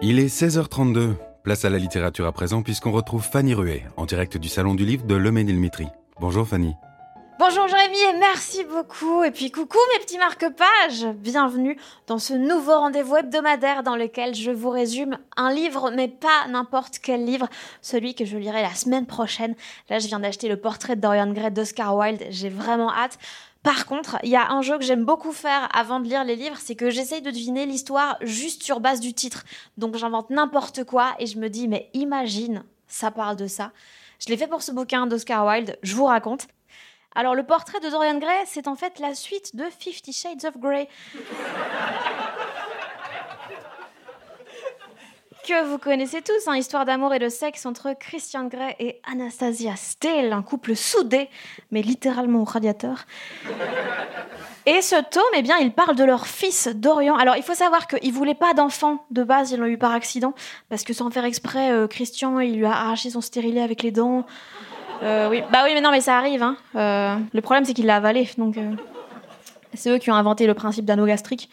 Il est 16h32. Place à la littérature à présent puisqu'on retrouve Fanny Ruet en direct du Salon du Livre de Le Ménilmitri. Bonjour Fanny. Bonjour Jérémy et merci beaucoup. Et puis coucou mes petits marque-pages. Bienvenue dans ce nouveau rendez-vous hebdomadaire dans lequel je vous résume un livre, mais pas n'importe quel livre, celui que je lirai la semaine prochaine. Là, je viens d'acheter le portrait de Dorian Gray d'Oscar Wilde. J'ai vraiment hâte. Par contre, il y a un jeu que j'aime beaucoup faire avant de lire les livres, c'est que j'essaye de deviner l'histoire juste sur base du titre. Donc j'invente n'importe quoi et je me dis, mais imagine, ça parle de ça. Je l'ai fait pour ce bouquin d'Oscar Wilde, je vous raconte. Alors, le portrait de Dorian Gray, c'est en fait la suite de Fifty Shades of Grey. que vous connaissez tous, hein, histoire d'amour et de sexe entre Christian Grey et Anastasia Steele, un couple soudé, mais littéralement au radiateur. Et ce tome, eh bien, il parle de leur fils Dorian. Alors, il faut savoir qu'ils voulaient pas d'enfant de base, ils l'ont eu par accident, parce que sans faire exprès, euh, Christian, il lui a arraché son stérilet avec les dents. Euh, oui. Bah oui, mais non, mais ça arrive. Hein. Euh, le problème, c'est qu'il l'a avalé. Donc, euh, c'est eux qui ont inventé le principe d'anneau gastrique.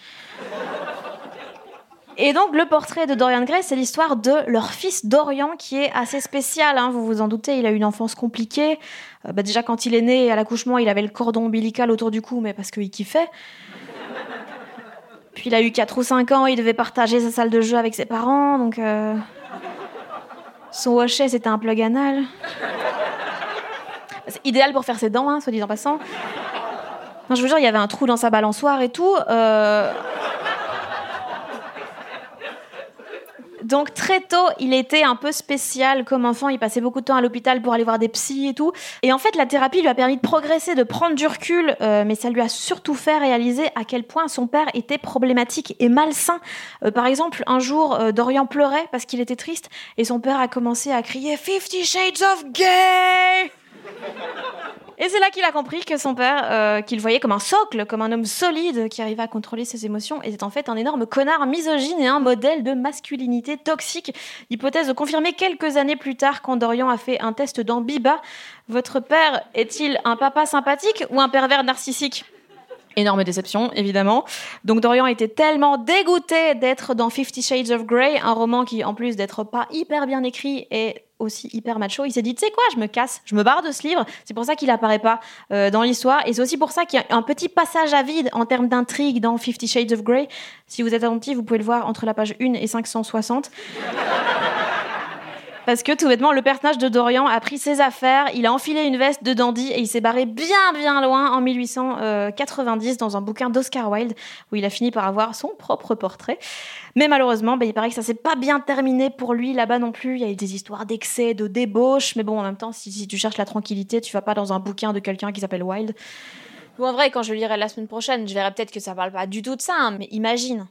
Et donc, le portrait de Dorian Gray, c'est l'histoire de leur fils Dorian, qui est assez spécial. Hein, vous vous en doutez, il a eu une enfance compliquée. Bah, déjà, quand il est né à l'accouchement, il avait le cordon ombilical autour du cou, mais parce qu'il kiffait. Puis il a eu 4 ou 5 ans, il devait partager sa salle de jeu avec ses parents, donc. Son hochet, c'était un plug anal. C'est idéal pour faire ses dents, hein, soit dit en passant. Non, je vous jure, il y avait un trou dans sa balançoire et tout. Euh. Donc très tôt, il était un peu spécial comme enfant. Il passait beaucoup de temps à l'hôpital pour aller voir des psys et tout. Et en fait, la thérapie lui a permis de progresser, de prendre du recul, euh, mais ça lui a surtout fait réaliser à quel point son père était problématique et malsain. Euh, par exemple, un jour, Dorian pleurait parce qu'il était triste et son père a commencé à crier Fifty Shades of Gay et c'est là qu'il a compris que son père, euh, qu'il voyait comme un socle, comme un homme solide qui arrivait à contrôler ses émotions, était en fait un énorme connard misogyne et un modèle de masculinité toxique. Hypothèse confirmée quelques années plus tard quand Dorian a fait un test dans Biba. Votre père est-il un papa sympathique ou un pervers narcissique? Énorme déception, évidemment. Donc Dorian était tellement dégoûté d'être dans Fifty Shades of Grey, un roman qui, en plus d'être pas hyper bien écrit, est aussi hyper macho. Il s'est dit, tu sais quoi, je me casse, je me barre de ce livre. C'est pour ça qu'il apparaît pas euh, dans l'histoire. Et c'est aussi pour ça qu'il y a un petit passage à vide en termes d'intrigue dans Fifty Shades of Grey. Si vous êtes attentif, vous pouvez le voir entre la page 1 et 560. Parce que tout bêtement, le personnage de Dorian a pris ses affaires, il a enfilé une veste de dandy et il s'est barré bien bien loin en 1890 dans un bouquin d'Oscar Wilde où il a fini par avoir son propre portrait. Mais malheureusement, bah, il paraît que ça s'est pas bien terminé pour lui là-bas non plus. Il y a eu des histoires d'excès, de débauche. Mais bon, en même temps, si, tu cherches la tranquillité, tu vas pas dans un bouquin de quelqu'un qui s'appelle Wilde. Bon, en vrai, quand je lirai la semaine prochaine, je verrai peut-être que ça parle pas du tout de ça, hein, mais imagine.